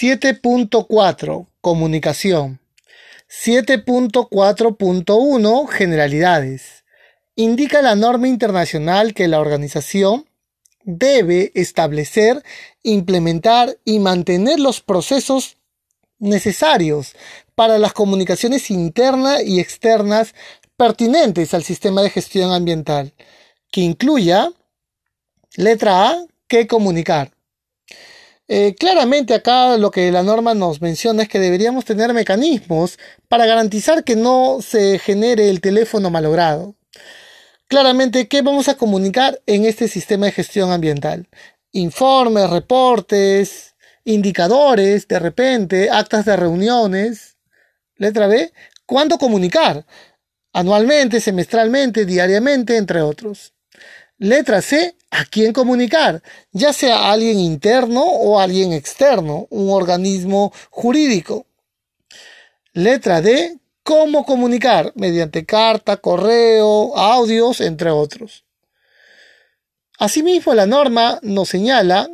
7.4 Comunicación. 7.4.1 Generalidades. Indica la norma internacional que la organización debe establecer, implementar y mantener los procesos necesarios para las comunicaciones internas y externas pertinentes al sistema de gestión ambiental, que incluya, letra A, que comunicar. Eh, claramente acá lo que la norma nos menciona es que deberíamos tener mecanismos para garantizar que no se genere el teléfono malogrado. Claramente, ¿qué vamos a comunicar en este sistema de gestión ambiental? Informes, reportes, indicadores, de repente, actas de reuniones. Letra B, ¿cuándo comunicar? Anualmente, semestralmente, diariamente, entre otros. Letra C, ¿a quién comunicar? Ya sea a alguien interno o a alguien externo, un organismo jurídico. Letra D, ¿cómo comunicar? Mediante carta, correo, audios, entre otros. Asimismo, la norma nos señala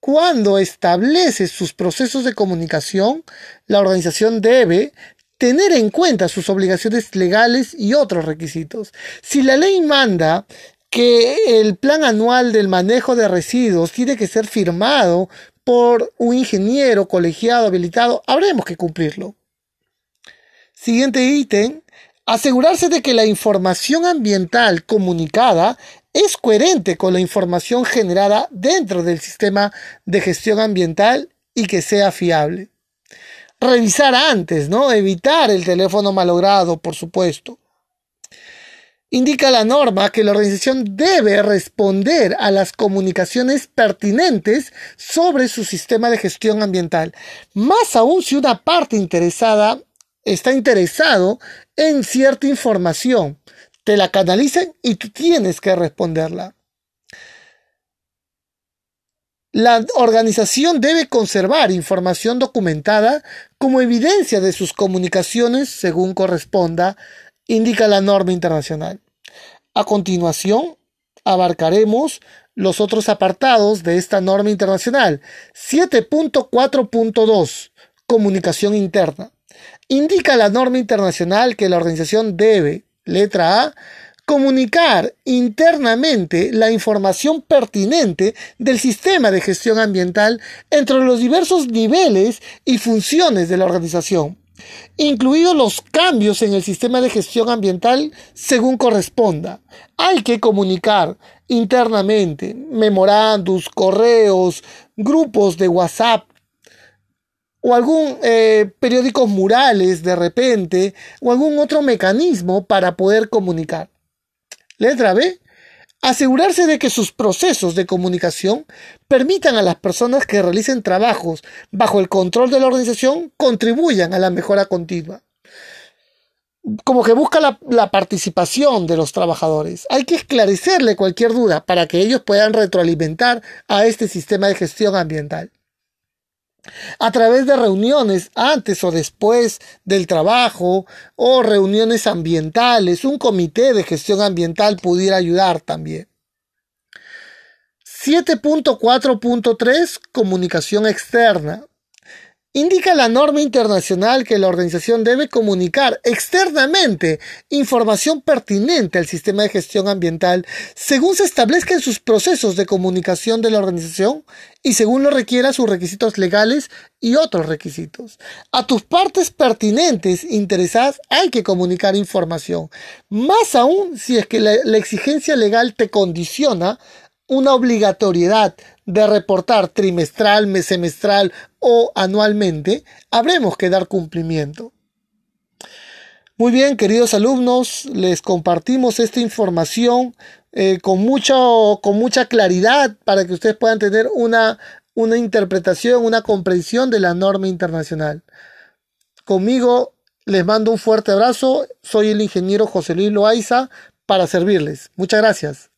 cuando establece sus procesos de comunicación, la organización debe tener en cuenta sus obligaciones legales y otros requisitos. Si la ley manda que el plan anual del manejo de residuos tiene que ser firmado por un ingeniero colegiado habilitado, habremos que cumplirlo. Siguiente ítem, asegurarse de que la información ambiental comunicada es coherente con la información generada dentro del sistema de gestión ambiental y que sea fiable. Revisar antes, ¿no? Evitar el teléfono malogrado, por supuesto indica la norma que la organización debe responder a las comunicaciones pertinentes sobre su sistema de gestión ambiental, más aún si una parte interesada está interesado en cierta información, te la canalicen y tú tienes que responderla. La organización debe conservar información documentada como evidencia de sus comunicaciones según corresponda, indica la norma internacional. A continuación, abarcaremos los otros apartados de esta norma internacional. 7.4.2 Comunicación interna. Indica la norma internacional que la organización debe, letra A, comunicar internamente la información pertinente del sistema de gestión ambiental entre los diversos niveles y funciones de la organización incluidos los cambios en el sistema de gestión ambiental según corresponda. Hay que comunicar internamente, memorandos, correos, grupos de WhatsApp o algún eh, periódicos murales de repente o algún otro mecanismo para poder comunicar. Letra B asegurarse de que sus procesos de comunicación permitan a las personas que realicen trabajos bajo el control de la organización contribuyan a la mejora continua. Como que busca la, participación de los trabajadores. Hay que esclarecerle cualquier duda para que ellos puedan retroalimentar a este sistema de gestión ambiental a través de reuniones antes o después del trabajo o reuniones ambientales. Un comité de gestión ambiental pudiera ayudar también. 7.4.3 Comunicación externa. Indica la norma internacional que la organización debe comunicar externamente información pertinente al sistema de gestión ambiental según se establezca en sus procesos de comunicación de la organización y según lo requiera sus requisitos legales y otros requisitos. A tus partes pertinentes interesadas hay que comunicar información, más aún si es que la, la exigencia legal te condiciona una obligatoriedad de reportar trimestral, semestral o anualmente, habremos que dar cumplimiento. Muy bien, queridos alumnos, les compartimos esta información eh, con, con mucha claridad para que ustedes puedan tener una, una interpretación, una comprensión de la norma internacional. Conmigo les mando un fuerte abrazo. Soy el ingeniero José Luis Loaiza para servirles. Muchas gracias.